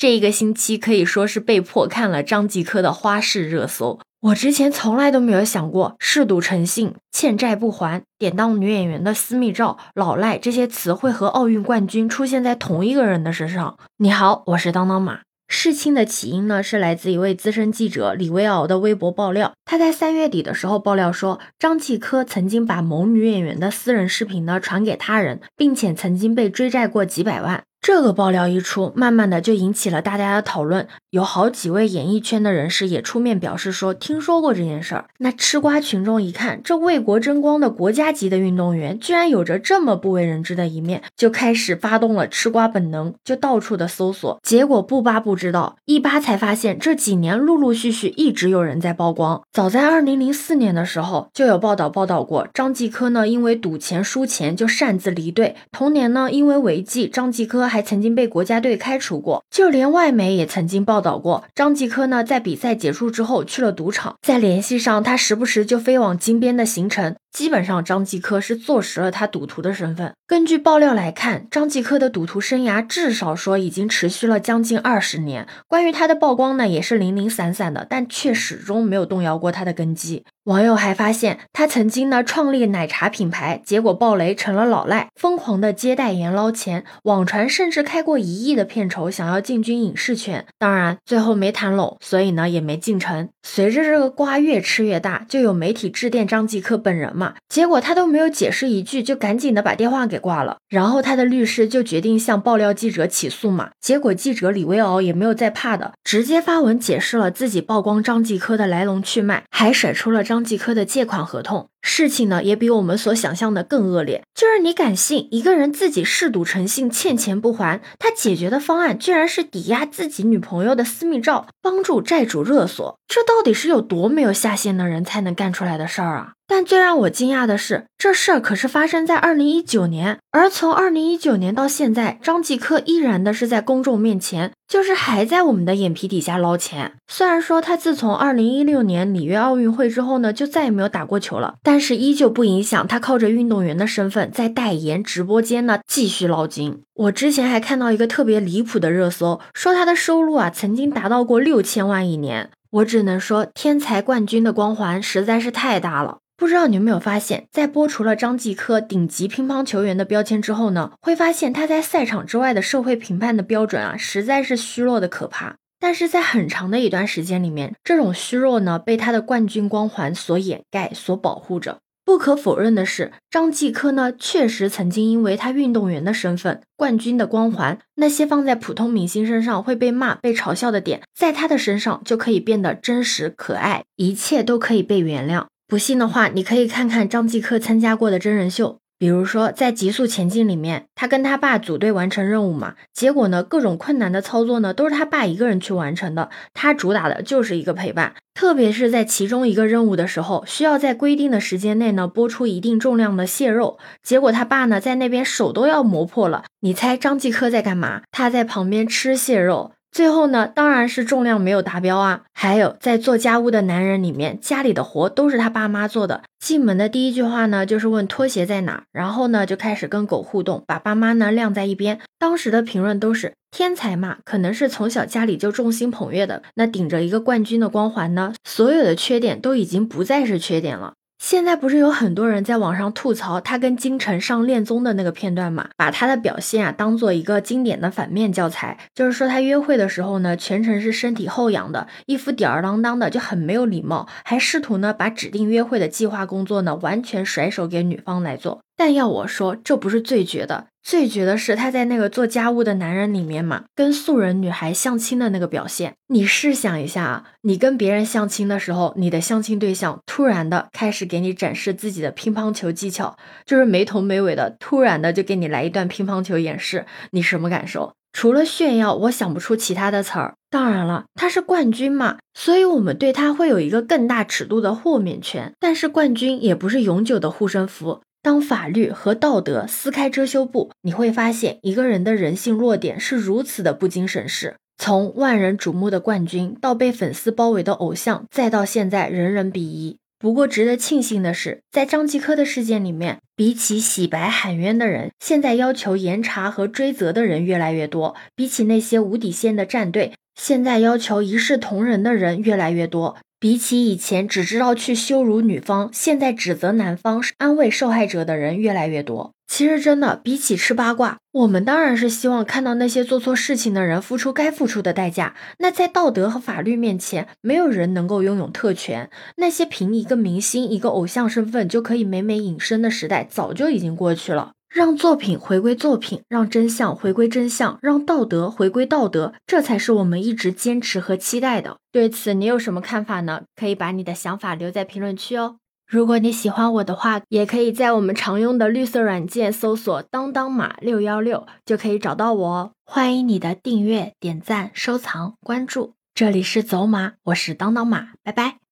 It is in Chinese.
这一个星期可以说是被迫看了张继科的花式热搜。我之前从来都没有想过“嗜赌成性”“欠债不还”“典当女演员的私密照”“老赖”这些词会和奥运冠军出现在同一个人的身上。你好，我是当当马。事情的起因呢，是来自一位资深记者李维敖的微博爆料。他在三月底的时候爆料说，张继科曾经把某女演员的私人视频呢传给他人，并且曾经被追债过几百万。这个爆料一出，慢慢的就引起了大家的讨论，有好几位演艺圈的人士也出面表示说听说过这件事儿。那吃瓜群众一看，这为国争光的国家级的运动员，居然有着这么不为人知的一面，就开始发动了吃瓜本能，就到处的搜索。结果不扒不知道，一扒才发现，这几年陆陆续续一直有人在曝光。早在二零零四年的时候，就有报道报道过，张继科呢因为赌钱输钱就擅自离队。同年呢，因为违纪，张继科。还曾经被国家队开除过，就连外媒也曾经报道过，张继科呢在比赛结束之后去了赌场，在联系上他时不时就飞往金边的行程。基本上，张继科是坐实了他赌徒的身份。根据爆料来看，张继科的赌徒生涯至少说已经持续了将近二十年。关于他的曝光呢，也是零零散散的，但却始终没有动摇过他的根基。网友还发现，他曾经呢创立奶茶品牌，结果爆雷成了老赖，疯狂的接代言捞钱。网传甚至开过一亿的片酬，想要进军影视圈，当然最后没谈拢，所以呢也没进城。随着这个瓜越吃越大，就有媒体致电张继科本人。嘛，结果他都没有解释一句，就赶紧的把电话给挂了。然后他的律师就决定向爆料记者起诉嘛。结果记者李维敖也没有再怕的，直接发文解释了自己曝光张继科的来龙去脉，还甩出了张继科的借款合同。事情呢也比我们所想象的更恶劣，就是你敢信一个人自己嗜赌成性欠钱不还，他解决的方案居然是抵押自己女朋友的私密照，帮助债主勒索，这到底是有多没有下限的人才能干出来的事儿啊？但最让我惊讶的是，这事儿可是发生在二零一九年，而从二零一九年到现在，张继科依然的是在公众面前，就是还在我们的眼皮底下捞钱。虽然说他自从二零一六年里约奥运会之后呢，就再也没有打过球了，但是依旧不影响他靠着运动员的身份在代言直播间呢继续捞金。我之前还看到一个特别离谱的热搜，说他的收入啊曾经达到过六千万一年。我只能说，天才冠军的光环实在是太大了。不知道你有没有发现，在剥除了张继科顶级乒乓球员的标签之后呢，会发现他在赛场之外的社会评判的标准啊，实在是虚弱的可怕。但是在很长的一段时间里面，这种虚弱呢，被他的冠军光环所掩盖、所保护着。不可否认的是，张继科呢，确实曾经因为他运动员的身份、冠军的光环，那些放在普通明星身上会被骂、被嘲笑的点，在他的身上就可以变得真实可爱，一切都可以被原谅。不信的话，你可以看看张继科参加过的真人秀，比如说在《极速前进》里面，他跟他爸组队完成任务嘛，结果呢，各种困难的操作呢，都是他爸一个人去完成的，他主打的就是一个陪伴。特别是在其中一个任务的时候，需要在规定的时间内呢，播出一定重量的蟹肉，结果他爸呢，在那边手都要磨破了，你猜张继科在干嘛？他在旁边吃蟹肉。最后呢，当然是重量没有达标啊。还有在做家务的男人里面，家里的活都是他爸妈做的。进门的第一句话呢，就是问拖鞋在哪，然后呢就开始跟狗互动，把爸妈呢晾在一边。当时的评论都是天才嘛，可能是从小家里就众星捧月的，那顶着一个冠军的光环呢，所有的缺点都已经不再是缺点了。现在不是有很多人在网上吐槽他跟金晨上恋综的那个片段嘛？把他的表现啊当做一个经典的反面教材，就是说他约会的时候呢，全程是身体后仰的，一副吊儿郎当的，就很没有礼貌，还试图呢把指定约会的计划工作呢完全甩手给女方来做。但要我说，这不是最绝的。最绝的是他在那个做家务的男人里面嘛，跟素人女孩相亲的那个表现。你试想一下啊，你跟别人相亲的时候，你的相亲对象突然的开始给你展示自己的乒乓球技巧，就是没头没尾的，突然的就给你来一段乒乓球演示，你什么感受？除了炫耀，我想不出其他的词儿。当然了，他是冠军嘛，所以我们对他会有一个更大尺度的豁免权。但是冠军也不是永久的护身符。当法律和道德撕开遮羞布，你会发现一个人的人性弱点是如此的不经审视。从万人瞩目的冠军，到被粉丝包围的偶像，再到现在人人鄙夷。不过值得庆幸的是，在张继科的事件里面，比起洗白喊冤的人，现在要求严查和追责的人越来越多；比起那些无底线的战队，现在要求一视同仁的人越来越多。比起以前只知道去羞辱女方，现在指责男方安慰受害者的人越来越多。其实真的，比起吃八卦，我们当然是希望看到那些做错事情的人付出该付出的代价。那在道德和法律面前，没有人能够拥有特权。那些凭一个明星、一个偶像身份就可以美美隐身的时代，早就已经过去了。让作品回归作品，让真相回归真相，让道德回归道德，这才是我们一直坚持和期待的。对此，你有什么看法呢？可以把你的想法留在评论区哦。如果你喜欢我的话，也可以在我们常用的绿色软件搜索“当当马六幺六”，就可以找到我哦。欢迎你的订阅、点赞、收藏、关注。这里是走马，我是当当马，拜拜。